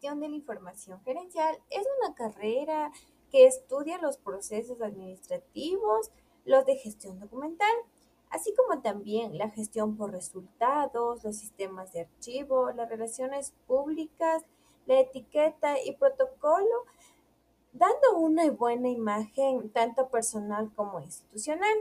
gestión de la información gerencial es una carrera que estudia los procesos administrativos, los de gestión documental, así como también la gestión por resultados, los sistemas de archivo, las relaciones públicas, la etiqueta y protocolo, dando una buena imagen tanto personal como institucional.